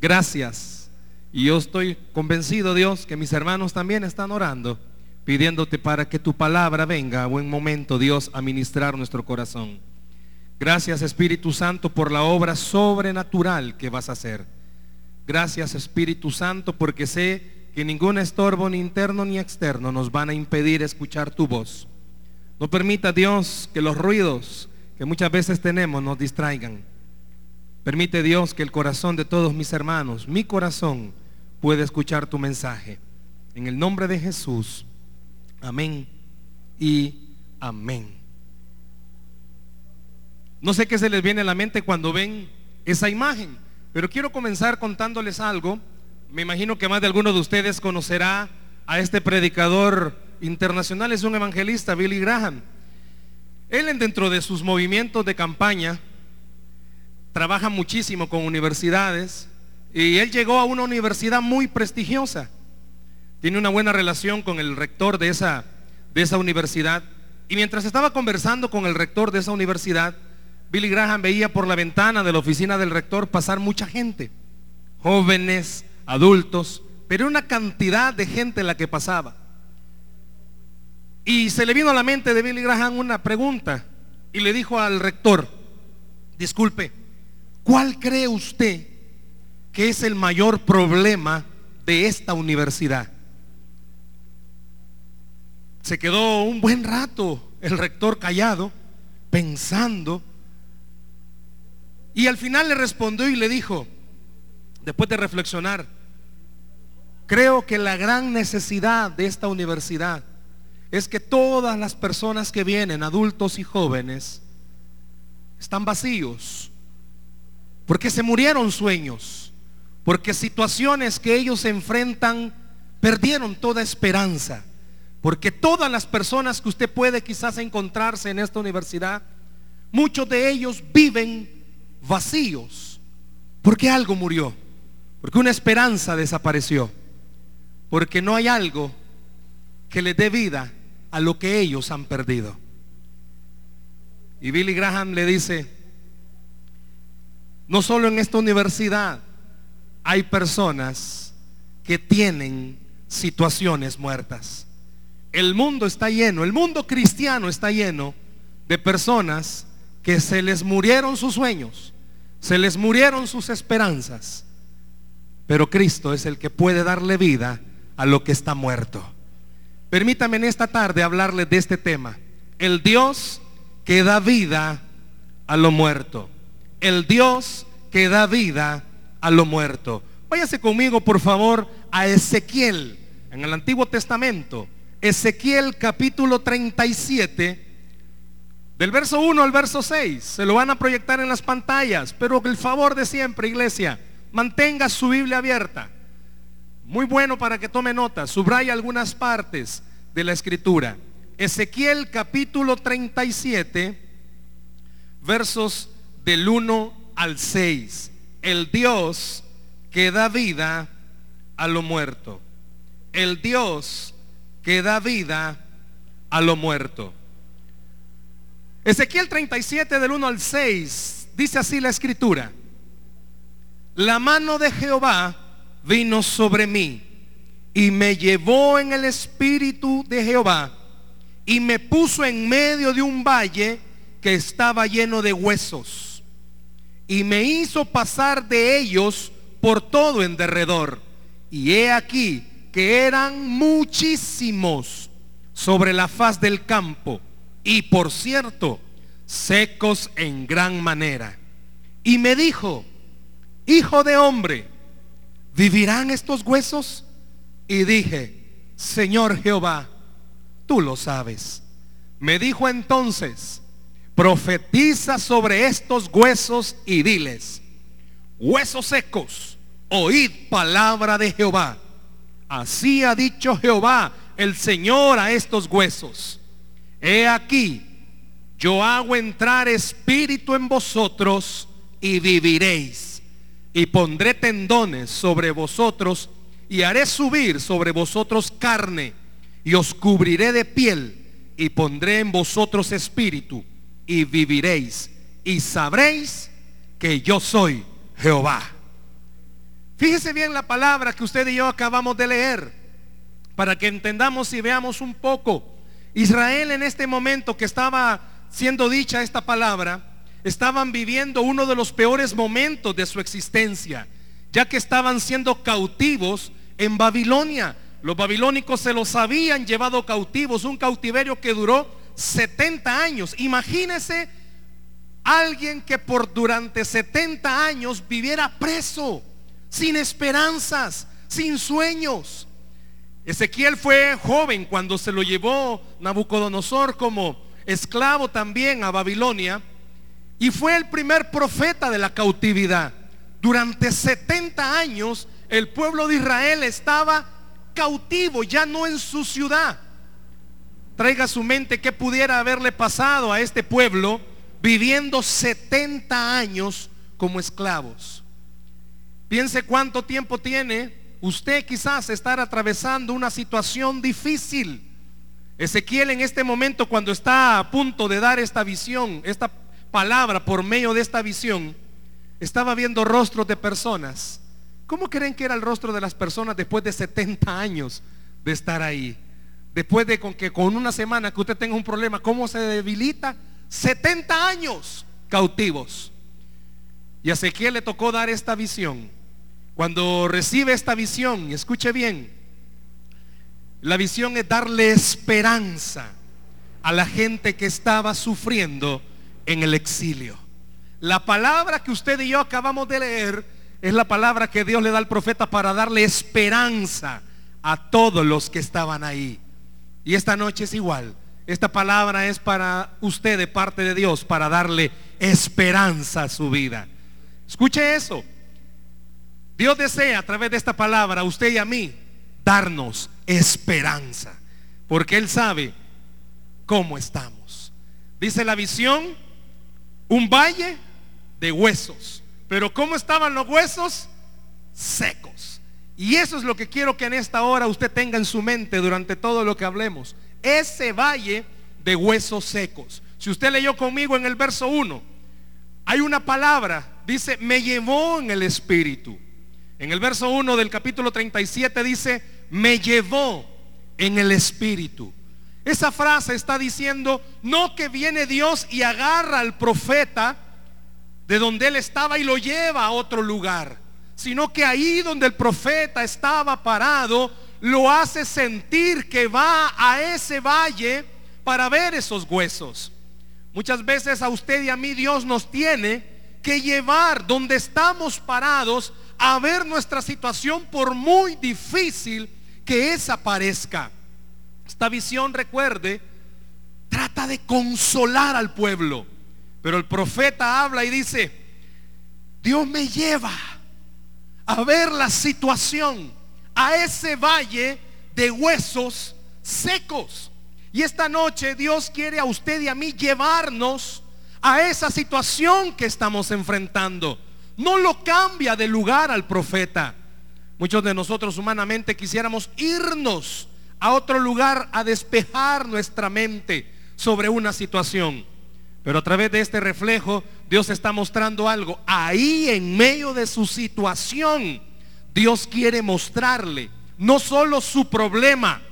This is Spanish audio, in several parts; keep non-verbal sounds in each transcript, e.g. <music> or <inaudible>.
Gracias. Y yo estoy convencido, Dios, que mis hermanos también están orando, pidiéndote para que tu palabra venga a buen momento, Dios, a ministrar nuestro corazón. Gracias, Espíritu Santo, por la obra sobrenatural que vas a hacer. Gracias, Espíritu Santo, porque sé que ningún estorbo, ni interno ni externo, nos van a impedir escuchar tu voz. No permita, Dios, que los ruidos que muchas veces tenemos nos distraigan. Permite, Dios, que el corazón de todos mis hermanos, mi corazón, pueda escuchar tu mensaje. En el nombre de Jesús. Amén y amén. No sé qué se les viene a la mente cuando ven esa imagen, pero quiero comenzar contándoles algo. Me imagino que más de alguno de ustedes conocerá a este predicador internacional, es un evangelista, Billy Graham. Él dentro de sus movimientos de campaña trabaja muchísimo con universidades y él llegó a una universidad muy prestigiosa. Tiene una buena relación con el rector de esa, de esa universidad. Y mientras estaba conversando con el rector de esa universidad, Billy Graham veía por la ventana de la oficina del rector pasar mucha gente, jóvenes, adultos, pero una cantidad de gente la que pasaba. Y se le vino a la mente de Billy Graham una pregunta y le dijo al rector, disculpe, ¿cuál cree usted que es el mayor problema de esta universidad? Se quedó un buen rato el rector callado, pensando, y al final le respondió y le dijo, después de reflexionar, creo que la gran necesidad de esta universidad es que todas las personas que vienen, adultos y jóvenes, están vacíos. Porque se murieron sueños. Porque situaciones que ellos enfrentan perdieron toda esperanza. Porque todas las personas que usted puede quizás encontrarse en esta universidad, muchos de ellos viven vacíos. Porque algo murió. Porque una esperanza desapareció. Porque no hay algo que les dé vida a lo que ellos han perdido. Y Billy Graham le dice, no solo en esta universidad hay personas que tienen situaciones muertas. El mundo está lleno, el mundo cristiano está lleno de personas que se les murieron sus sueños, se les murieron sus esperanzas, pero Cristo es el que puede darle vida a lo que está muerto. Permítame en esta tarde hablarles de este tema. El Dios que da vida a lo muerto. El Dios que da vida a lo muerto. Váyase conmigo, por favor, a Ezequiel, en el Antiguo Testamento. Ezequiel capítulo 37, del verso 1 al verso 6. Se lo van a proyectar en las pantallas, pero el favor de siempre, iglesia, mantenga su Biblia abierta. Muy bueno para que tome nota. Subraya algunas partes de la escritura. Ezequiel capítulo 37, versos del 1 al 6. El Dios que da vida a lo muerto. El Dios que da vida a lo muerto. Ezequiel 37 del 1 al 6 dice así la escritura. La mano de Jehová vino sobre mí y me llevó en el espíritu de Jehová y me puso en medio de un valle que estaba lleno de huesos y me hizo pasar de ellos por todo en derredor. Y he aquí que eran muchísimos sobre la faz del campo y por cierto, secos en gran manera. Y me dijo, hijo de hombre, ¿vivirán estos huesos? Y dije, Señor Jehová, tú lo sabes. Me dijo entonces, profetiza sobre estos huesos y diles, huesos secos, oíd palabra de Jehová. Así ha dicho Jehová, el Señor, a estos huesos. He aquí, yo hago entrar espíritu en vosotros y viviréis y pondré tendones sobre vosotros y haré subir sobre vosotros carne y os cubriré de piel y pondré en vosotros espíritu y viviréis y sabréis que yo soy Jehová. Fíjese bien la palabra que usted y yo acabamos de leer, para que entendamos y veamos un poco. Israel en este momento que estaba siendo dicha esta palabra, estaban viviendo uno de los peores momentos de su existencia, ya que estaban siendo cautivos en Babilonia. Los babilónicos se los habían llevado cautivos, un cautiverio que duró 70 años. Imagínese alguien que por durante 70 años viviera preso, sin esperanzas, sin sueños. Ezequiel fue joven cuando se lo llevó Nabucodonosor como esclavo también a Babilonia y fue el primer profeta de la cautividad. Durante 70 años el pueblo de Israel estaba cautivo, ya no en su ciudad. Traiga su mente qué pudiera haberle pasado a este pueblo viviendo 70 años como esclavos. Piense cuánto tiempo tiene usted quizás estar atravesando una situación difícil. Ezequiel en este momento cuando está a punto de dar esta visión, esta palabra por medio de esta visión, estaba viendo rostros de personas. ¿Cómo creen que era el rostro de las personas después de 70 años de estar ahí? Después de con que con una semana que usted tenga un problema, ¿cómo se debilita? 70 años cautivos. Y a Ezequiel le tocó dar esta visión. Cuando recibe esta visión, escuche bien, la visión es darle esperanza a la gente que estaba sufriendo en el exilio. La palabra que usted y yo acabamos de leer es la palabra que Dios le da al profeta para darle esperanza a todos los que estaban ahí. Y esta noche es igual. Esta palabra es para usted de parte de Dios, para darle esperanza a su vida. Escuche eso. Dios desea a través de esta palabra a usted y a mí darnos esperanza, porque Él sabe cómo estamos. Dice la visión, un valle de huesos. Pero ¿cómo estaban los huesos? Secos. Y eso es lo que quiero que en esta hora usted tenga en su mente durante todo lo que hablemos ese valle de huesos secos. Si usted leyó conmigo en el verso 1, hay una palabra, dice, me llevó en el espíritu. En el verso 1 del capítulo 37 dice, me llevó en el espíritu. Esa frase está diciendo, no que viene Dios y agarra al profeta de donde él estaba y lo lleva a otro lugar, sino que ahí donde el profeta estaba parado, lo hace sentir que va a ese valle para ver esos huesos. Muchas veces a usted y a mí Dios nos tiene que llevar donde estamos parados a ver nuestra situación por muy difícil que esa parezca. Esta visión, recuerde, trata de consolar al pueblo. Pero el profeta habla y dice, Dios me lleva a ver la situación a ese valle de huesos secos. Y esta noche Dios quiere a usted y a mí llevarnos a esa situación que estamos enfrentando. No lo cambia de lugar al profeta. Muchos de nosotros humanamente quisiéramos irnos a otro lugar a despejar nuestra mente sobre una situación. Pero a través de este reflejo Dios está mostrando algo. Ahí en medio de su situación Dios quiere mostrarle no solo su problema,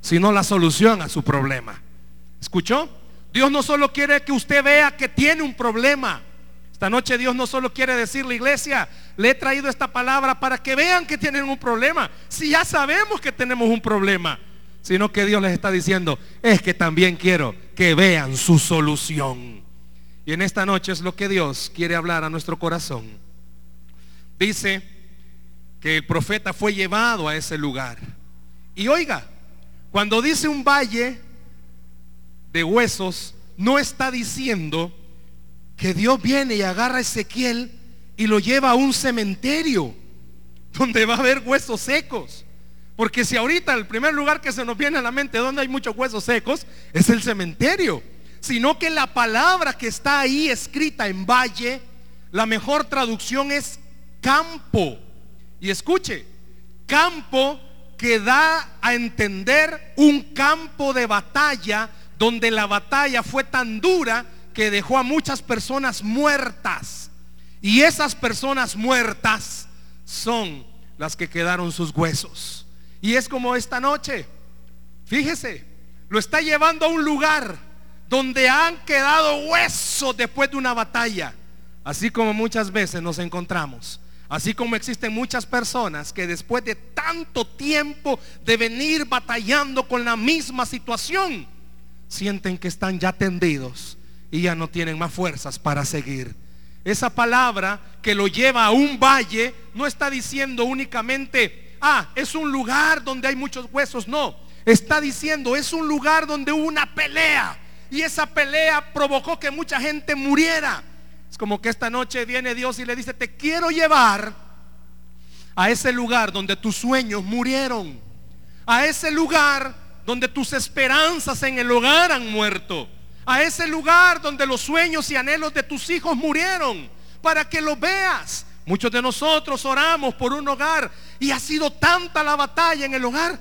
sino la solución a su problema. ¿Escuchó? Dios no solo quiere que usted vea que tiene un problema. Esta noche Dios no solo quiere decirle, iglesia, le he traído esta palabra para que vean que tienen un problema. Si ya sabemos que tenemos un problema, sino que Dios les está diciendo, es que también quiero que vean su solución. Y en esta noche es lo que Dios quiere hablar a nuestro corazón. Dice, que el profeta fue llevado a ese lugar. Y oiga, cuando dice un valle de huesos, no está diciendo que Dios viene y agarra a Ezequiel y lo lleva a un cementerio donde va a haber huesos secos. Porque si ahorita el primer lugar que se nos viene a la mente donde hay muchos huesos secos es el cementerio, sino que la palabra que está ahí escrita en valle, la mejor traducción es campo. Y escuche, campo que da a entender un campo de batalla donde la batalla fue tan dura que dejó a muchas personas muertas. Y esas personas muertas son las que quedaron sus huesos. Y es como esta noche. Fíjese, lo está llevando a un lugar donde han quedado huesos después de una batalla. Así como muchas veces nos encontramos. Así como existen muchas personas que después de tanto tiempo de venir batallando con la misma situación, sienten que están ya tendidos y ya no tienen más fuerzas para seguir. Esa palabra que lo lleva a un valle no está diciendo únicamente, ah, es un lugar donde hay muchos huesos, no. Está diciendo, es un lugar donde hubo una pelea y esa pelea provocó que mucha gente muriera. Es como que esta noche viene Dios y le dice, te quiero llevar a ese lugar donde tus sueños murieron. A ese lugar donde tus esperanzas en el hogar han muerto. A ese lugar donde los sueños y anhelos de tus hijos murieron. Para que lo veas. Muchos de nosotros oramos por un hogar y ha sido tanta la batalla en el hogar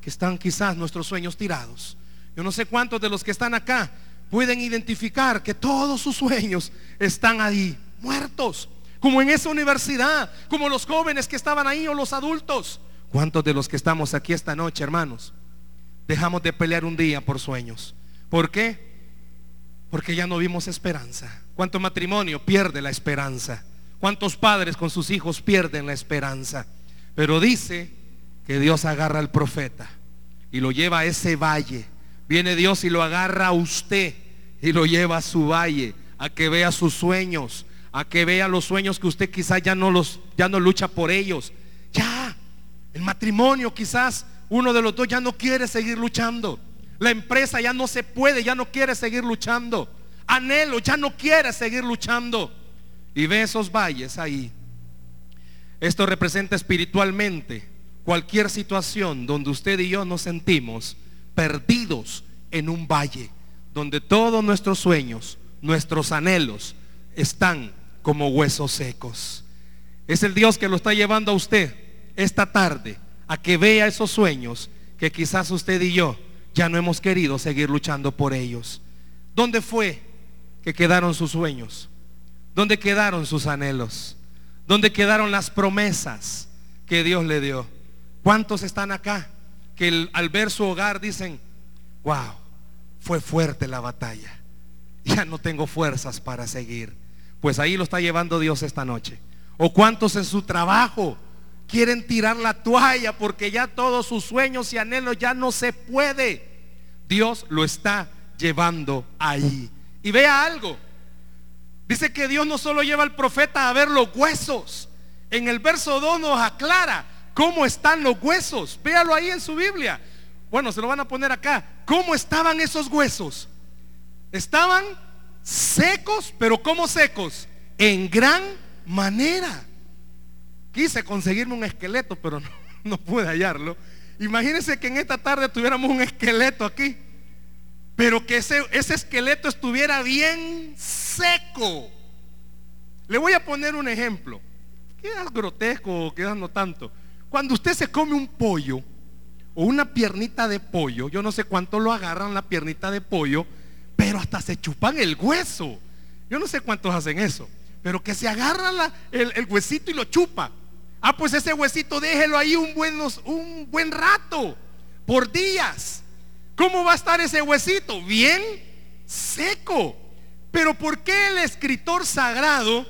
que están quizás nuestros sueños tirados. Yo no sé cuántos de los que están acá pueden identificar que todos sus sueños están ahí, muertos. Como en esa universidad, como los jóvenes que estaban ahí o los adultos. ¿Cuántos de los que estamos aquí esta noche, hermanos, dejamos de pelear un día por sueños? ¿Por qué? Porque ya no vimos esperanza. ¿Cuánto matrimonio pierde la esperanza? ¿Cuántos padres con sus hijos pierden la esperanza? Pero dice que Dios agarra al profeta y lo lleva a ese valle Viene Dios y lo agarra a usted y lo lleva a su valle, a que vea sus sueños, a que vea los sueños que usted quizás ya no los ya no lucha por ellos. Ya, el matrimonio quizás uno de los dos ya no quiere seguir luchando. La empresa ya no se puede, ya no quiere seguir luchando. Anhelo ya no quiere seguir luchando. Y ve esos valles ahí. Esto representa espiritualmente cualquier situación donde usted y yo nos sentimos perdidos en un valle donde todos nuestros sueños, nuestros anhelos están como huesos secos. Es el Dios que lo está llevando a usted esta tarde a que vea esos sueños que quizás usted y yo ya no hemos querido seguir luchando por ellos. ¿Dónde fue que quedaron sus sueños? ¿Dónde quedaron sus anhelos? ¿Dónde quedaron las promesas que Dios le dio? ¿Cuántos están acá? que al ver su hogar dicen, wow, fue fuerte la batalla. Ya no tengo fuerzas para seguir. Pues ahí lo está llevando Dios esta noche. O cuántos en su trabajo quieren tirar la toalla porque ya todos sus sueños y anhelos ya no se puede. Dios lo está llevando ahí. Y vea algo. Dice que Dios no solo lleva al profeta a ver los huesos. En el verso 2 nos aclara ¿Cómo están los huesos? Véalo ahí en su Biblia. Bueno, se lo van a poner acá. ¿Cómo estaban esos huesos? Estaban secos, pero ¿cómo secos? En gran manera. Quise conseguirme un esqueleto, pero <laughs> no, pude hallarlo. Imagínense que en esta tarde tuviéramos un esqueleto aquí, pero que ese, ese esqueleto estuviera bien seco. Le voy a poner un ejemplo. Quedas grotesco, quedas no tanto. Cuando usted se come un pollo o una piernita de pollo, yo no sé cuánto lo agarran la piernita de pollo, pero hasta se chupan el hueso. Yo no sé cuántos hacen eso, pero que se agarra el, el, huesito y lo chupa. Ah, pues ese huesito déjelo ahí un, buenos, un buen rato, por días. ¿Cómo va a estar ese huesito? Bien seco. Pero ¿por qué el escritor sagrado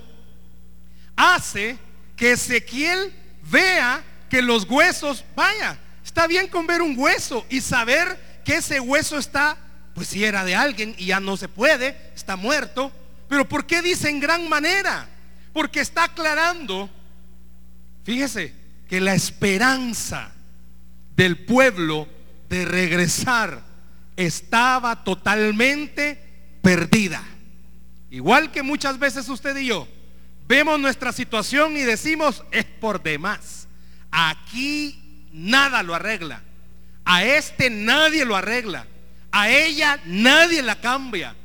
hace que Ezequiel vea que los huesos, vaya, está bien con ver un hueso y saber que ese hueso está, pues si era de alguien y ya no se puede, está muerto. Pero ¿por qué dice en gran manera? Porque está aclarando, fíjese, que la esperanza del pueblo de regresar estaba totalmente perdida. Igual que muchas veces usted y yo vemos nuestra situación y decimos, es por demás. Aquí nada lo arregla. A este nadie lo arregla. A ella nadie la cambia.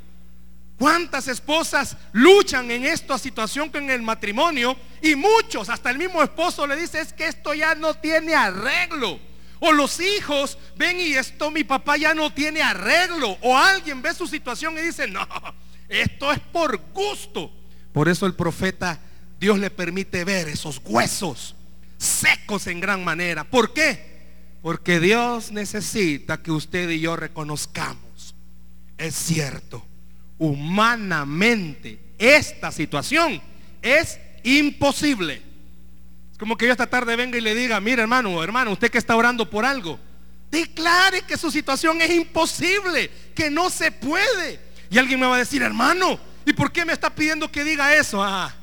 ¿Cuántas esposas luchan en esta situación con el matrimonio? Y muchos, hasta el mismo esposo le dice, es que esto ya no tiene arreglo. O los hijos ven y esto mi papá ya no tiene arreglo. O alguien ve su situación y dice, no, esto es por gusto. Por eso el profeta, Dios le permite ver esos huesos secos en gran manera. ¿Por qué? Porque Dios necesita que usted y yo reconozcamos. Es cierto, humanamente esta situación es imposible. Como que yo esta tarde venga y le diga, mire hermano, hermano, usted que está orando por algo, declare que su situación es imposible, que no se puede. Y alguien me va a decir, hermano, ¿y por qué me está pidiendo que diga eso? Ah,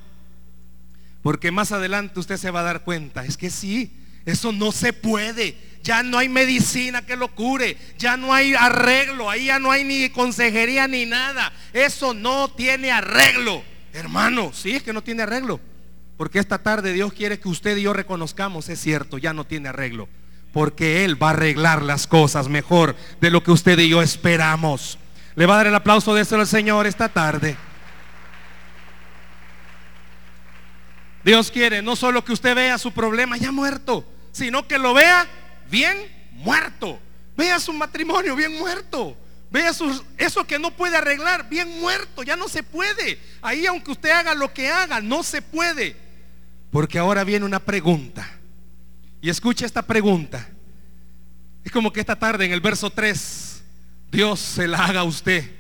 porque más adelante usted se va a dar cuenta, es que sí, eso no se puede. Ya no hay medicina que lo cure, ya no hay arreglo, ahí ya no hay ni consejería ni nada. Eso no tiene arreglo. Hermano, sí es que no tiene arreglo. Porque esta tarde Dios quiere que usted y yo reconozcamos, es cierto, ya no tiene arreglo. Porque Él va a arreglar las cosas mejor de lo que usted y yo esperamos. Le va a dar el aplauso de eso al Señor esta tarde. Dios quiere no solo que usted vea su problema ya muerto, sino que lo vea bien muerto. Vea su matrimonio bien muerto. Vea eso que no puede arreglar bien muerto. Ya no se puede. Ahí aunque usted haga lo que haga, no se puede. Porque ahora viene una pregunta. Y escuche esta pregunta. Es como que esta tarde en el verso 3, Dios se la haga a usted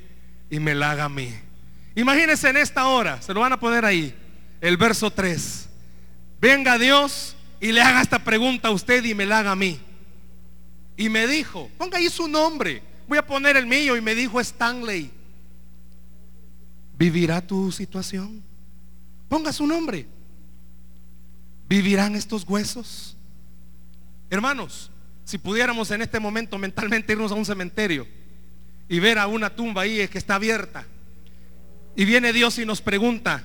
y me la haga a mí. Imagínense en esta hora, se lo van a poner ahí, el verso 3. Venga Dios y le haga esta pregunta a usted y me la haga a mí. Y me dijo, ponga ahí su nombre, voy a poner el mío y me dijo Stanley, ¿vivirá tu situación? Ponga su nombre. ¿Vivirán estos huesos? Hermanos, si pudiéramos en este momento mentalmente irnos a un cementerio y ver a una tumba ahí que está abierta, y viene Dios y nos pregunta,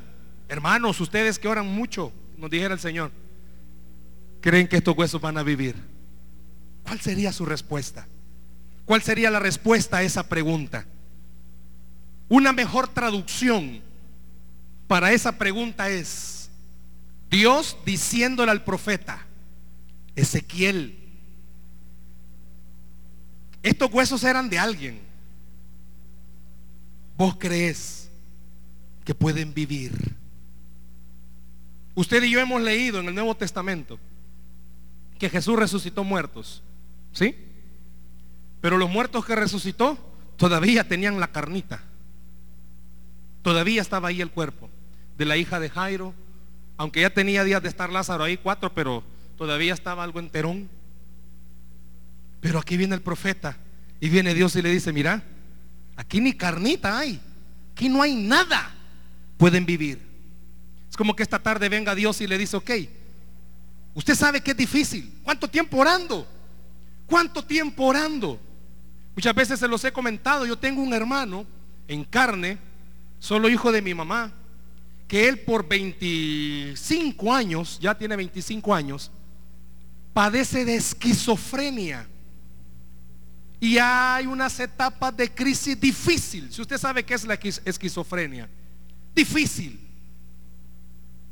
hermanos, ustedes que oran mucho, nos dijera el Señor, ¿creen que estos huesos van a vivir? ¿Cuál sería su respuesta? ¿Cuál sería la respuesta a esa pregunta? Una mejor traducción para esa pregunta es Dios diciéndole al profeta, Ezequiel, estos huesos eran de alguien. ¿Vos crees que pueden vivir? Usted y yo hemos leído en el Nuevo Testamento que Jesús resucitó muertos. ¿Sí? Pero los muertos que resucitó todavía tenían la carnita. Todavía estaba ahí el cuerpo de la hija de Jairo. Aunque ya tenía días de estar Lázaro ahí, cuatro, pero todavía estaba algo enterón. Pero aquí viene el profeta y viene Dios y le dice, mira, aquí ni carnita hay, aquí no hay nada, pueden vivir. Es como que esta tarde venga Dios y le dice, ok, usted sabe que es difícil, ¿cuánto tiempo orando? ¿Cuánto tiempo orando? Muchas veces se los he comentado, yo tengo un hermano en carne, solo hijo de mi mamá, que él por 25 años, ya tiene 25 años, padece de esquizofrenia. Y hay unas etapas de crisis difícil. Si usted sabe qué es la esquizofrenia, difícil.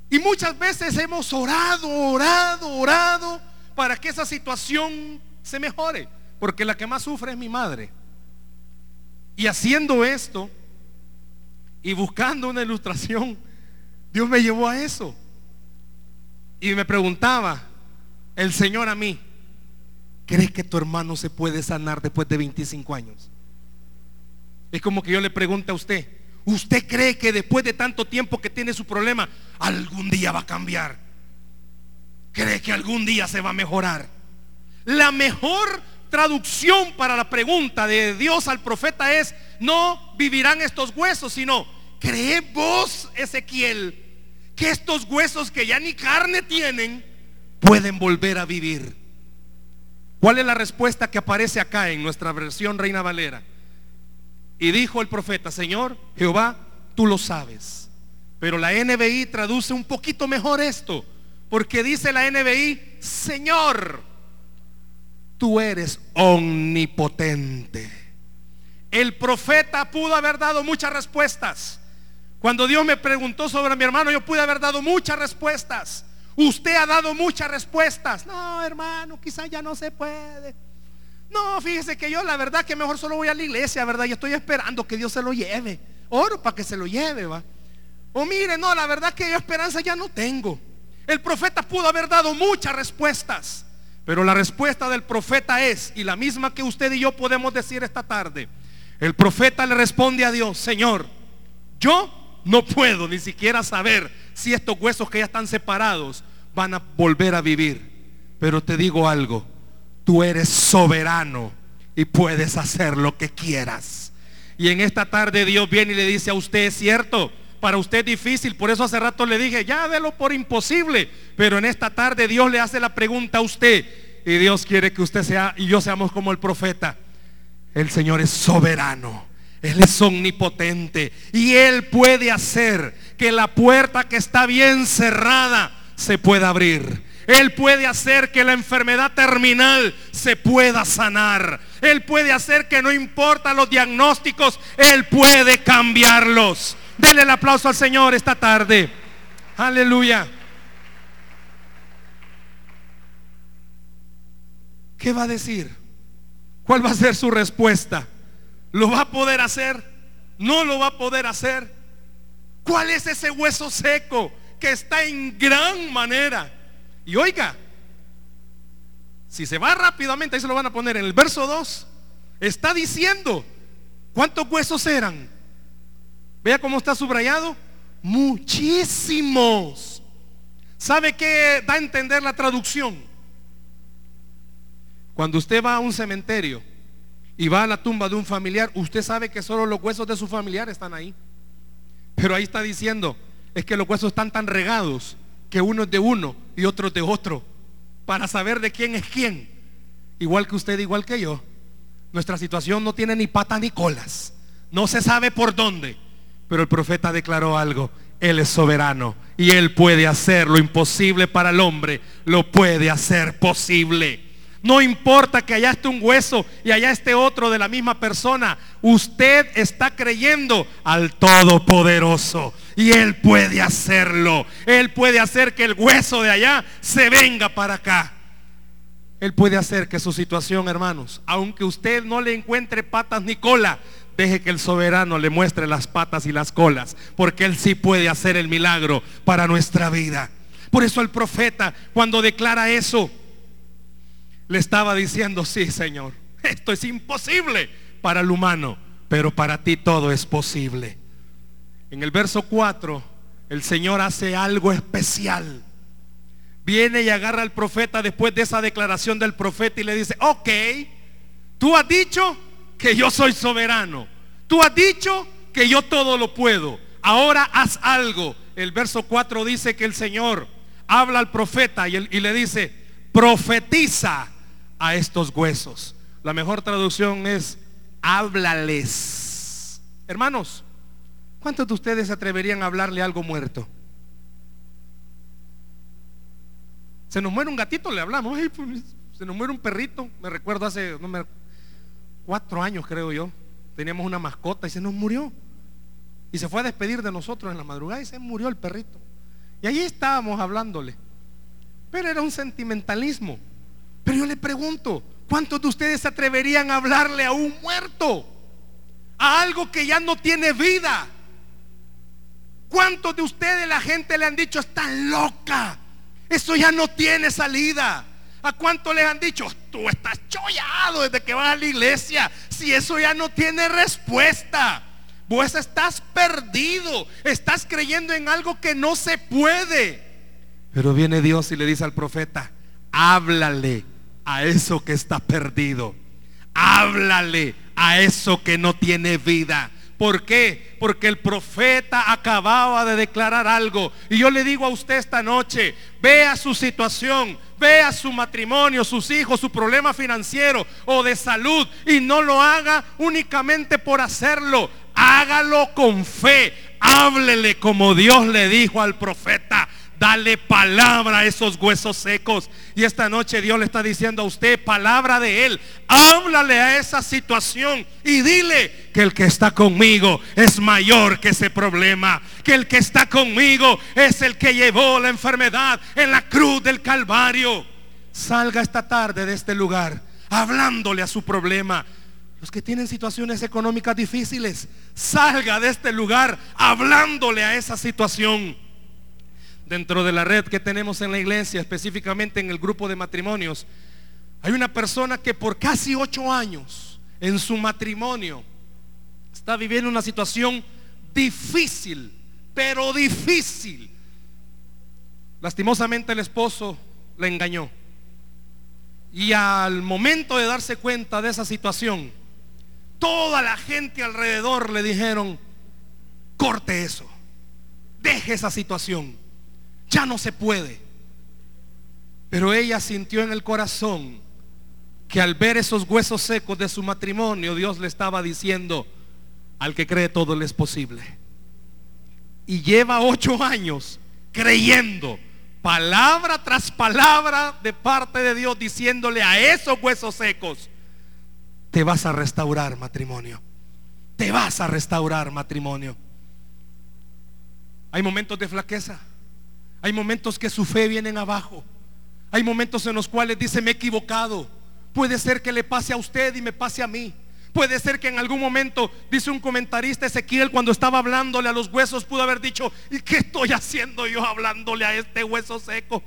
Y muchas veces hemos orado, orado, orado para que esa situación se mejore. Porque la que más sufre es mi madre. Y haciendo esto y buscando una ilustración, Dios me llevó a eso. Y me preguntaba el Señor a mí, ¿crees que tu hermano se puede sanar después de 25 años? Es como que yo le pregunto a usted, ¿usted cree que después de tanto tiempo que tiene su problema, algún día va a cambiar? ¿Cree que algún día se va a mejorar? La mejor traducción para la pregunta de Dios al profeta es, no vivirán estos huesos, sino, ¿cree vos, Ezequiel, que estos huesos que ya ni carne tienen, pueden volver a vivir? ¿Cuál es la respuesta que aparece acá en nuestra versión Reina Valera? Y dijo el profeta, Señor, Jehová, tú lo sabes. Pero la NBI traduce un poquito mejor esto, porque dice la NBI, Señor, tú eres omnipotente. El profeta pudo haber dado muchas respuestas. Cuando Dios me preguntó sobre mi hermano, yo pude haber dado muchas respuestas. Usted ha dado muchas respuestas. No, hermano, quizás ya no se puede. No, fíjese que yo la verdad que mejor solo voy a la iglesia, ¿verdad? Y estoy esperando que Dios se lo lleve. Oro para que se lo lleve, va. O mire, no, la verdad que yo esperanza ya no tengo. El profeta pudo haber dado muchas respuestas, pero la respuesta del profeta es, y la misma que usted y yo podemos decir esta tarde, el profeta le responde a Dios, Señor, yo no puedo ni siquiera saber si estos huesos que ya están separados van a volver a vivir. Pero te digo algo, tú eres soberano y puedes hacer lo que quieras. Y en esta tarde Dios viene y le dice a usted, es cierto, para usted es difícil, por eso hace rato le dije, ya délo por imposible. Pero en esta tarde Dios le hace la pregunta a usted y Dios quiere que usted sea y yo seamos como el profeta. El Señor es soberano. Él es omnipotente y Él puede hacer que la puerta que está bien cerrada se pueda abrir. Él puede hacer que la enfermedad terminal se pueda sanar. Él puede hacer que no importa los diagnósticos, Él puede cambiarlos. Dele el aplauso al Señor esta tarde. Aleluya. ¿Qué va a decir? ¿Cuál va a ser su respuesta? ¿Lo va a poder hacer? ¿No lo va a poder hacer? ¿Cuál es ese hueso seco que está en gran manera? Y oiga, si se va rápidamente, ahí se lo van a poner en el verso 2, está diciendo, ¿cuántos huesos eran? Vea cómo está subrayado. Muchísimos. ¿Sabe qué da a entender la traducción? Cuando usted va a un cementerio y va a la tumba de un familiar, usted sabe que solo los huesos de su familiar están ahí. Pero ahí está diciendo, es que los huesos están tan regados que uno es de uno y otro es de otro, para saber de quién es quién. Igual que usted, igual que yo. Nuestra situación no tiene ni patas ni colas. No se sabe por dónde. Pero el profeta declaró algo. Él es soberano y él puede hacer lo imposible para el hombre. Lo puede hacer posible. No importa que allá esté un hueso y allá esté otro de la misma persona. Usted está creyendo al Todopoderoso. Y Él puede hacerlo. Él puede hacer que el hueso de allá se venga para acá. Él puede hacer que su situación, hermanos, aunque usted no le encuentre patas ni cola, deje que el soberano le muestre las patas y las colas, porque Él sí puede hacer el milagro para nuestra vida. Por eso el profeta, cuando declara eso, le estaba diciendo, sí, Señor, esto es imposible para el humano, pero para ti todo es posible. En el verso 4, el Señor hace algo especial. Viene y agarra al profeta después de esa declaración del profeta y le dice, ok, tú has dicho que yo soy soberano. Tú has dicho que yo todo lo puedo. Ahora haz algo. El verso 4 dice que el Señor habla al profeta y, y le dice, profetiza a estos huesos. La mejor traducción es, háblales. Hermanos, ¿Cuántos de ustedes atreverían a hablarle algo muerto? Se nos muere un gatito, le hablamos. Pues, se nos muere un perrito. Me recuerdo hace cuatro años, creo yo. Teníamos una mascota y se nos murió. Y se fue a despedir de nosotros en la madrugada y se murió el perrito. Y allí estábamos hablándole. Pero era un sentimentalismo. Pero yo le pregunto, ¿cuántos de ustedes se atreverían a hablarle a un muerto? A algo que ya no tiene vida. ¿Cuántos de ustedes la gente le han dicho, está loca? Eso ya no tiene salida. ¿A cuántos les han dicho, tú estás chollado desde que vas a la iglesia? Si eso ya no tiene respuesta. Vos estás perdido. Estás creyendo en algo que no se puede. Pero viene Dios y le dice al profeta, háblale a eso que está perdido. Háblale a eso que no tiene vida. ¿Por qué? Porque el profeta acababa de declarar algo. Y yo le digo a usted esta noche, vea su situación, vea su matrimonio, sus hijos, su problema financiero o de salud. Y no lo haga únicamente por hacerlo. Hágalo con fe. Háblele como Dios le dijo al profeta. Dale palabra a esos huesos secos. Y esta noche Dios le está diciendo a usted palabra de Él. Háblale a esa situación y dile que el que está conmigo es mayor que ese problema. Que el que está conmigo es el que llevó la enfermedad en la cruz del Calvario. Salga esta tarde de este lugar hablándole a su problema. Los que tienen situaciones económicas difíciles, salga de este lugar hablándole a esa situación dentro de la red que tenemos en la iglesia, específicamente en el grupo de matrimonios, hay una persona que por casi ocho años en su matrimonio está viviendo una situación difícil, pero difícil. Lastimosamente el esposo le engañó. Y al momento de darse cuenta de esa situación, toda la gente alrededor le dijeron, corte eso, deje esa situación, ya no se puede. Pero ella sintió en el corazón que al ver esos huesos secos de su matrimonio, Dios le estaba diciendo, al que cree todo le es posible. Y lleva ocho años creyendo palabra tras palabra de parte de Dios diciéndole a esos huesos secos, te vas a restaurar matrimonio. Te vas a restaurar matrimonio. Hay momentos de flaqueza. Hay momentos que su fe viene abajo. Hay momentos en los cuales dice, me he equivocado. Puede ser que le pase a usted y me pase a mí. Puede ser que en algún momento, dice un comentarista Ezequiel, cuando estaba hablándole a los huesos, pudo haber dicho, ¿y qué estoy haciendo yo hablándole a este hueso seco?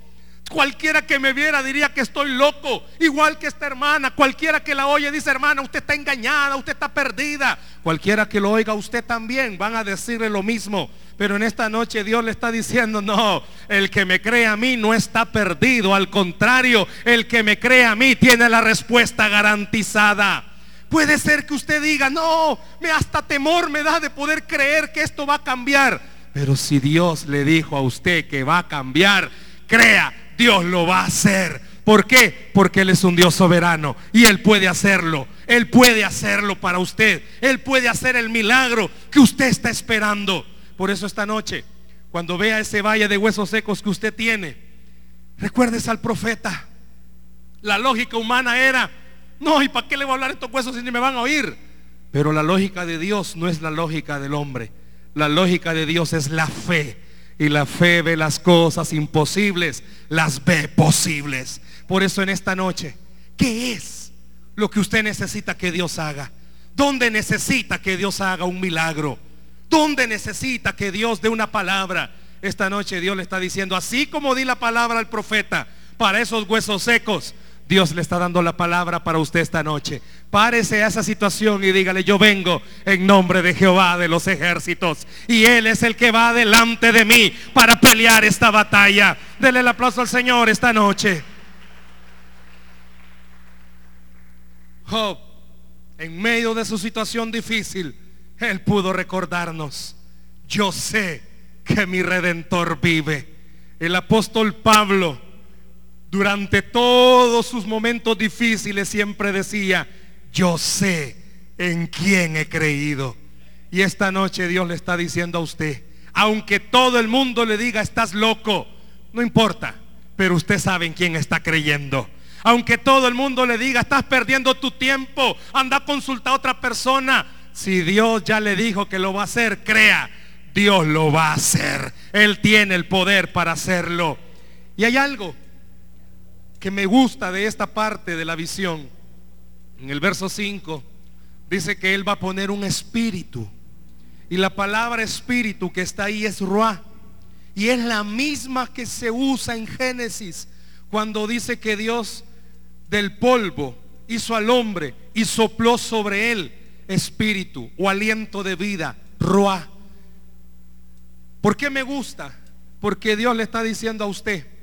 Cualquiera que me viera diría que estoy loco, igual que esta hermana. Cualquiera que la oye dice, hermana, usted está engañada, usted está perdida. Cualquiera que lo oiga usted también van a decirle lo mismo. Pero en esta noche Dios le está diciendo, no, el que me cree a mí no está perdido. Al contrario, el que me cree a mí tiene la respuesta garantizada. Puede ser que usted diga, no, me hasta temor me da de poder creer que esto va a cambiar. Pero si Dios le dijo a usted que va a cambiar, crea, Dios lo va a hacer. ¿Por qué? Porque Él es un Dios soberano y Él puede hacerlo. Él puede hacerlo para usted. Él puede hacer el milagro que usted está esperando. Por eso esta noche, cuando vea ese valle de huesos secos que usted tiene, recuérdese al profeta. La lógica humana era, no, ¿y para qué le voy a hablar estos huesos si ni me van a oír? Pero la lógica de Dios no es la lógica del hombre. La lógica de Dios es la fe. Y la fe ve las cosas imposibles, las ve posibles. Por eso en esta noche, ¿qué es lo que usted necesita que Dios haga? ¿Dónde necesita que Dios haga un milagro? ¿Dónde necesita que Dios dé una palabra? Esta noche Dios le está diciendo, así como di la palabra al profeta para esos huesos secos, Dios le está dando la palabra para usted esta noche. Párese a esa situación y dígale, yo vengo en nombre de Jehová de los ejércitos. Y Él es el que va delante de mí para pelear esta batalla. Dele el aplauso al Señor esta noche. Job, en medio de su situación difícil, Él pudo recordarnos, yo sé que mi redentor vive. El apóstol Pablo durante todos sus momentos difíciles siempre decía, yo sé en quién he creído. Y esta noche Dios le está diciendo a usted, aunque todo el mundo le diga, estás loco, no importa, pero usted sabe en quién está creyendo. Aunque todo el mundo le diga, estás perdiendo tu tiempo, anda a consultar a otra persona. Si Dios ya le dijo que lo va a hacer, crea, Dios lo va a hacer. Él tiene el poder para hacerlo. Y hay algo que me gusta de esta parte de la visión. En el verso 5 dice que Él va a poner un espíritu. Y la palabra espíritu que está ahí es ruá. Y es la misma que se usa en Génesis cuando dice que Dios del polvo hizo al hombre y sopló sobre él espíritu o aliento de vida, ruá. ¿Por qué me gusta? Porque Dios le está diciendo a usted,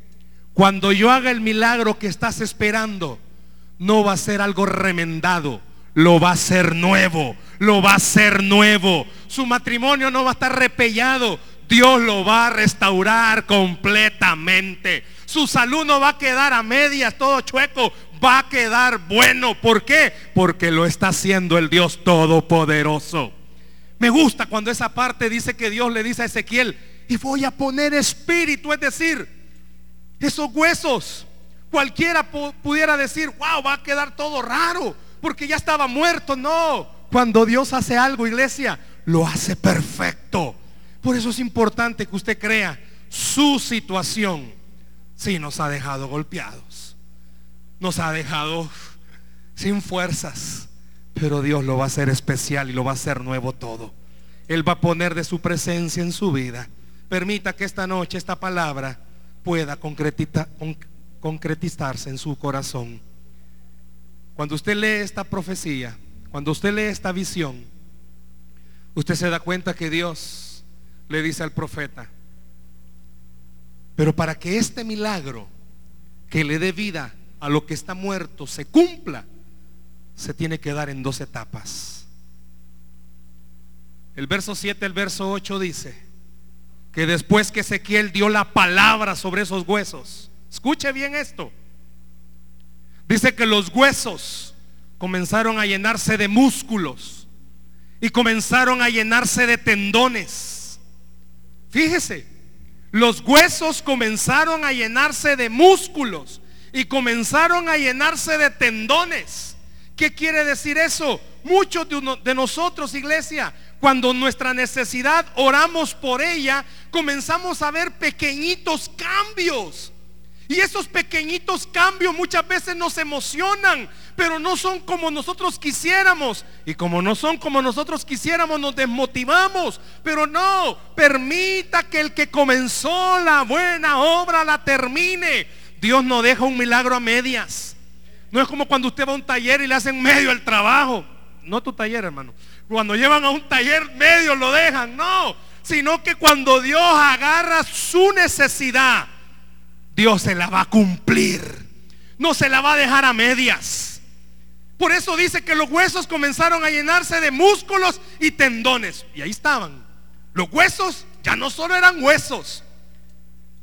cuando yo haga el milagro que estás esperando, no va a ser algo remendado, lo va a ser nuevo, lo va a ser nuevo. Su matrimonio no va a estar repellado, Dios lo va a restaurar completamente. Su salud no va a quedar a medias, todo chueco, va a quedar bueno. ¿Por qué? Porque lo está haciendo el Dios Todopoderoso. Me gusta cuando esa parte dice que Dios le dice a Ezequiel, y voy a poner espíritu, es decir, esos huesos. Cualquiera pudiera decir, wow, va a quedar todo raro, porque ya estaba muerto. No, cuando Dios hace algo, iglesia, lo hace perfecto. Por eso es importante que usted crea su situación. Si nos ha dejado golpeados, nos ha dejado sin fuerzas, pero Dios lo va a hacer especial y lo va a hacer nuevo todo. Él va a poner de su presencia en su vida permita que esta noche esta palabra pueda concretizarse en su corazón. Cuando usted lee esta profecía, cuando usted lee esta visión, usted se da cuenta que Dios le dice al profeta, pero para que este milagro que le dé vida a lo que está muerto se cumpla, se tiene que dar en dos etapas. El verso 7, el verso 8 dice que después que Ezequiel dio la palabra sobre esos huesos, escuche bien esto, dice que los huesos comenzaron a llenarse de músculos y comenzaron a llenarse de tendones. Fíjese, los huesos comenzaron a llenarse de músculos y comenzaron a llenarse de tendones. ¿Qué quiere decir eso? Muchos de, nosotros, iglesia, cuando nuestra necesidad oramos por ella, comenzamos a ver pequeñitos cambios. Y esos pequeñitos cambios muchas veces nos emocionan, pero no son como nosotros quisiéramos. Y como no son como nosotros quisiéramos, nos desmotivamos. Pero no, permita que el que comenzó la buena obra la termine. Dios no deja un milagro a medias. No es como cuando usted va a un taller y le hacen medio el trabajo. No tu taller, hermano. Cuando llevan a un taller medio lo dejan. No, sino que cuando Dios agarra su necesidad, Dios se la va a cumplir. No se la va a dejar a medias. Por eso dice que los huesos comenzaron a llenarse de músculos y tendones. Y ahí estaban. Los huesos ya no solo eran huesos.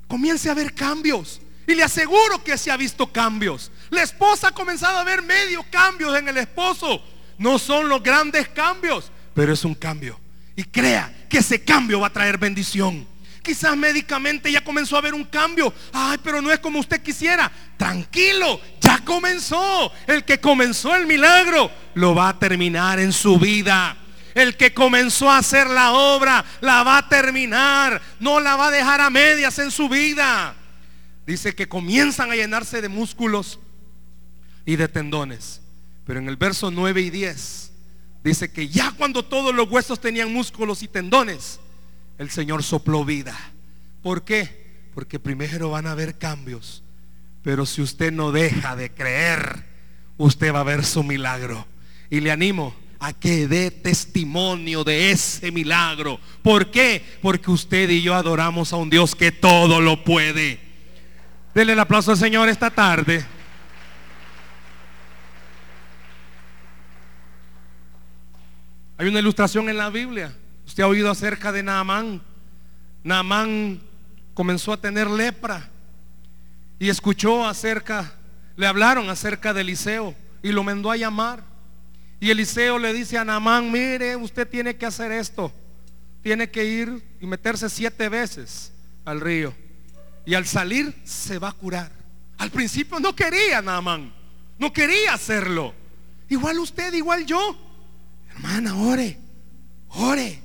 Comience a ver cambios. Y le aseguro que se ha visto cambios. La esposa ha comenzado a ver medio cambios en el esposo. No son los grandes cambios, pero es un cambio. Y crea que ese cambio va a traer bendición. Quizás médicamente ya comenzó a haber un cambio. Ay, pero no es como usted quisiera. Tranquilo, ya comenzó. El que comenzó el milagro lo va a terminar en su vida. El que comenzó a hacer la obra la va a terminar. No la va a dejar a medias en su vida. Dice que comienzan a llenarse de músculos y de tendones. Pero en el verso 9 y 10 dice que ya cuando todos los huesos tenían músculos y tendones, el Señor sopló vida. ¿Por qué? Porque primero van a haber cambios. Pero si usted no deja de creer, usted va a ver su milagro. Y le animo a que dé testimonio de ese milagro. ¿Por qué? Porque usted y yo adoramos a un Dios que todo lo puede. Dele el aplauso al Señor esta tarde. Hay una ilustración en la Biblia Usted ha oído acerca de Naamán. Naamán comenzó a tener lepra y escuchó acerca, le hablaron acerca de Eliseo y lo mandó a llamar. Y Eliseo le dice a Naamán, mire, usted tiene que hacer esto. Tiene que ir y meterse siete veces al río. Y al salir se va a curar. Al principio no quería Naamán. No quería hacerlo. Igual usted, igual yo. Hermana, ore. Ore.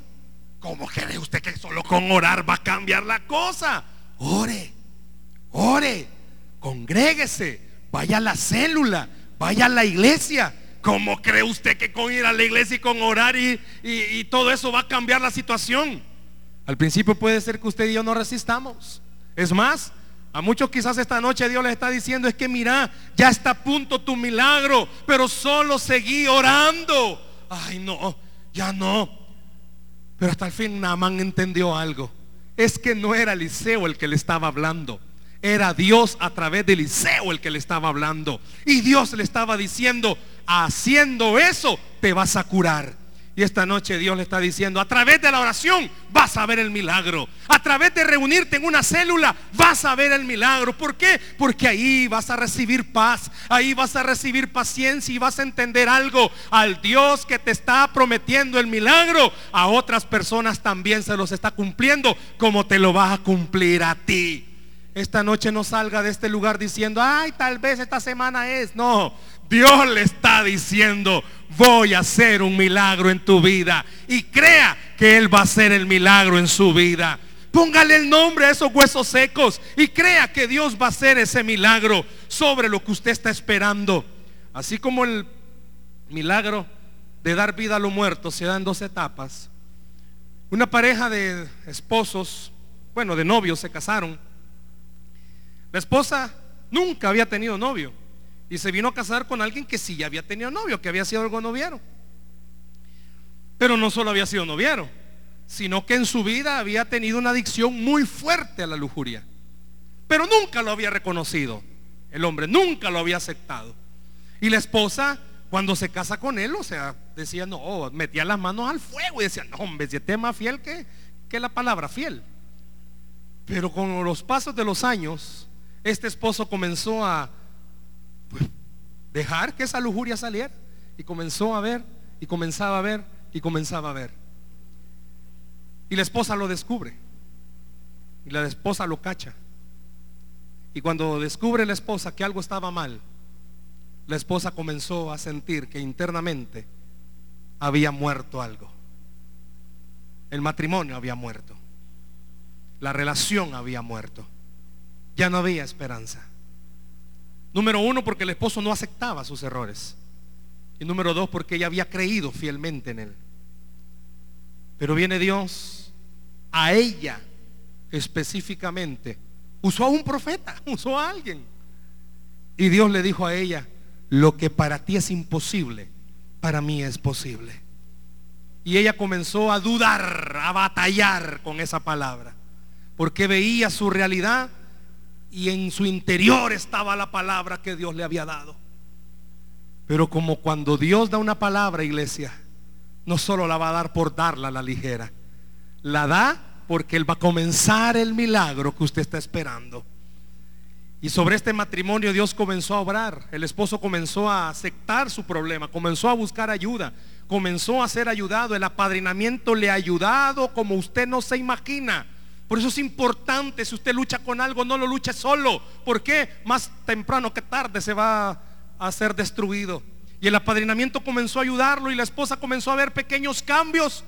¿Cómo cree usted que solo con orar va a cambiar la cosa? Ore, ore, congréguese, vaya a la célula, vaya a la iglesia. ¿Cómo cree usted que con ir a la iglesia y con orar y, y, todo eso va a cambiar la situación? Al principio puede ser que usted y yo no resistamos. Es más, a muchos quizás esta noche Dios les está diciendo es que mira, ya está a punto tu milagro, pero solo seguí orando. Ay, no, ya no. Pero hasta el fin Naamán entendió algo. Es que no era Eliseo el que le estaba hablando. Era Dios a través de Eliseo el que le estaba hablando. Y Dios le estaba diciendo, haciendo eso te vas a curar. Y esta noche Dios le está diciendo, a través de la oración vas a ver el milagro. A través de reunirte en una célula vas a ver el milagro. ¿Por qué? Porque ahí vas a recibir paz, ahí vas a recibir paciencia y vas a entender algo. Al Dios que te está prometiendo el milagro, a otras personas también se los está cumpliendo como te lo vas a cumplir a ti. Esta noche no salga de este lugar diciendo, ay, tal vez esta semana es. No, Dios le está diciendo, voy a hacer un milagro en tu vida. Y crea que Él va a hacer el milagro en su vida. Póngale el nombre a esos huesos secos y crea que Dios va a hacer ese milagro sobre lo que usted está esperando. Así como el milagro de dar vida a los muertos se da en dos etapas. Una pareja de esposos bueno, de novios se casaron. La esposa nunca había tenido novio y se vino a casar con alguien que sí ya había tenido novio, que había sido algo noviero. Pero no solo había sido noviero, sino que en su vida había tenido una adicción muy fuerte a la lujuria. Pero nunca lo había reconocido. El hombre nunca lo había aceptado. Y la esposa, cuando se casa con él, o sea, decía, no, metía las manos al fuego y decía, no, hombre, si este es más fiel que, que la palabra fiel. Pero con los pasos de los años, este esposo comenzó a dejar que esa lujuria saliera. Y comenzó a ver, y comenzaba a ver, y comenzaba a ver. Y la esposa lo descubre. Y la esposa lo cacha. Y cuando descubre la esposa que algo estaba mal, la esposa comenzó a sentir que internamente había muerto algo. El matrimonio había muerto. La relación había muerto. Ya no había esperanza. Número uno, porque el esposo no aceptaba sus errores. Y número dos, porque ella había creído fielmente en él. Pero viene Dios a ella específicamente. Usó a un profeta, <laughs> usó a alguien. Y Dios le dijo a ella, lo que para ti es imposible, para mí es posible. Y ella comenzó a dudar, a batallar con esa palabra porque veía su realidad y en su interior estaba la palabra que Dios le había dado. Pero como cuando Dios da una palabra, iglesia, no solo la va a dar por darla a la ligera, la da porque Él va a comenzar el milagro que usted está esperando. Y sobre este matrimonio Dios comenzó a obrar. El esposo comenzó a aceptar su problema, comenzó a buscar ayuda, comenzó a ser ayudado. El apadrinamiento le ha ayudado como usted no se imagina. Por eso es importante, si usted lucha con algo, no lo luche solo. porque Más temprano que tarde se va a ser destruido. Y el apadrinamiento comenzó a ayudarlo y la esposa comenzó a ver pequeños cambios,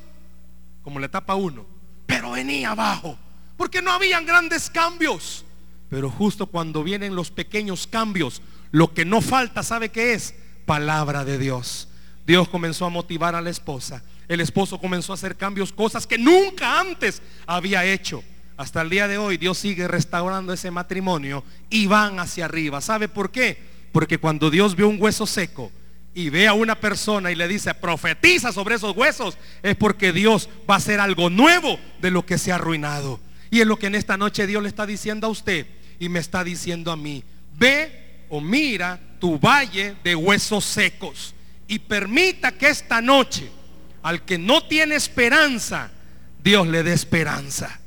como la etapa uno. Pero venía abajo, porque no habían grandes cambios. Pero justo cuando vienen los pequeños cambios, lo que no falta, ¿sabe qué es? Palabra de Dios. Dios comenzó a motivar a la esposa el esposo comenzó a hacer cambios, cosas que nunca antes había hecho. Hasta el día de hoy Dios sigue restaurando ese matrimonio y van hacia arriba. ¿Sabe por qué? Porque cuando Dios ve un hueso seco y ve a una persona y le dice, profetiza sobre esos huesos, es porque Dios va a hacer algo nuevo de lo que se ha arruinado. Y es lo que en esta noche Dios le está diciendo a usted y me está diciendo a mí. Ve o mira tu valle de huesos secos y permita que esta noche al que no tiene esperanza, Dios le dé esperanza.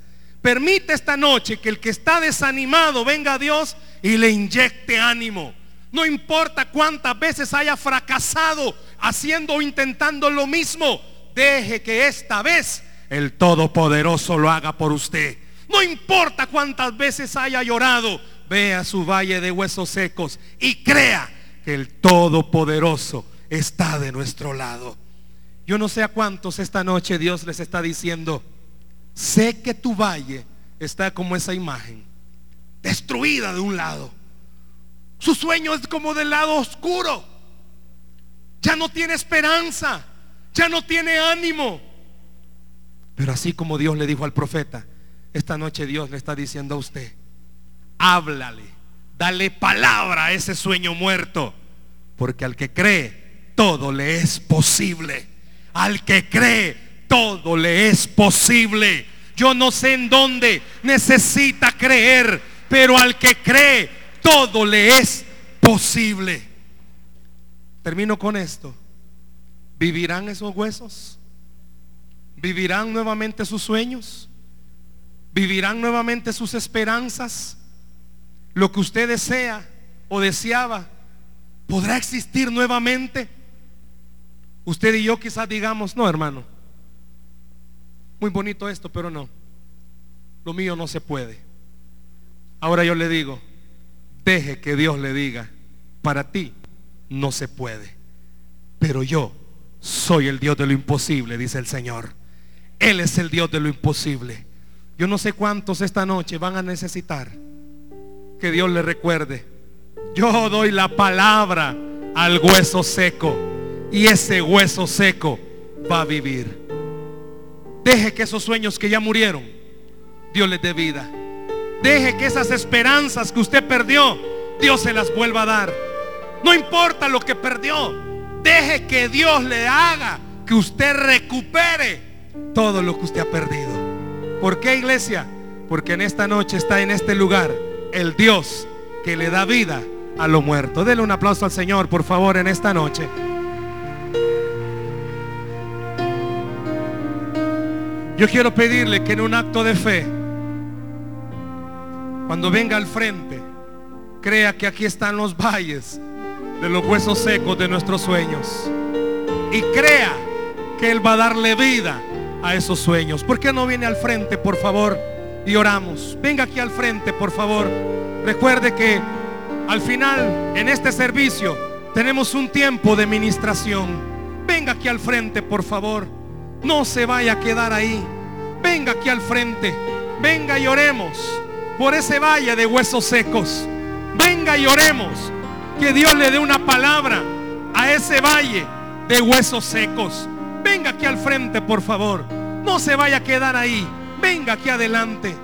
Permite esta noche que el que está desanimado venga a Dios y le inyecte ánimo. No importa cuántas veces haya fracasado haciendo o intentando lo mismo, deje que esta vez el Todopoderoso lo haga por usted. No importa cuántas veces haya llorado, vea su valle de huesos secos y crea que el Todopoderoso está de nuestro lado. Yo no sé a cuántos esta noche Dios les está diciendo, sé que tu valle está como esa imagen, destruida de un lado. Su sueño es como del lado oscuro. Ya no tiene esperanza, ya no tiene ánimo. Pero así como Dios le dijo al profeta, esta noche Dios le está diciendo a usted, háblale, dale palabra a ese sueño muerto, porque al que cree, todo le es posible. Al que cree, todo le es posible. Yo no sé en dónde necesita creer, pero al que cree, todo le es posible. Termino con esto. ¿Vivirán esos huesos? ¿Vivirán nuevamente sus sueños? ¿Vivirán nuevamente sus esperanzas? Lo que usted desea o deseaba, ¿podrá existir nuevamente? Usted y yo quizás digamos, no hermano, muy bonito esto, pero no, lo mío no se puede. Ahora yo le digo, deje que Dios le diga, para ti no se puede, pero yo soy el Dios de lo imposible, dice el Señor. Él es el Dios de lo imposible. Yo no sé cuántos esta noche van a necesitar que Dios le recuerde. Yo doy la palabra al hueso seco y ese hueso seco va a vivir. Deje que esos sueños que ya murieron Dios le dé vida. Deje que esas esperanzas que usted perdió, Dios se las vuelva a dar. No importa lo que perdió. Deje que Dios le haga que usted recupere todo lo que usted ha perdido. ¿Por qué iglesia? Porque en esta noche está en este lugar el Dios que le da vida a lo muerto. Denle un aplauso al Señor, por favor, en esta noche. Yo quiero pedirle que en un acto de fe, cuando venga al frente, crea que aquí están los valles de los huesos secos de nuestros sueños. Y crea que Él va a darle vida a esos sueños. ¿Por qué no viene al frente, por favor? Y oramos. Venga aquí al frente, por favor. Recuerde que al final, en este servicio, tenemos un tiempo de ministración. Venga aquí al frente, por favor. No se vaya a quedar ahí. Venga aquí al frente. Venga y oremos por ese valle de huesos secos. Venga y oremos. Que Dios le dé una palabra a ese valle de huesos secos. Venga aquí al frente, por favor. No se vaya a quedar ahí. Venga aquí adelante.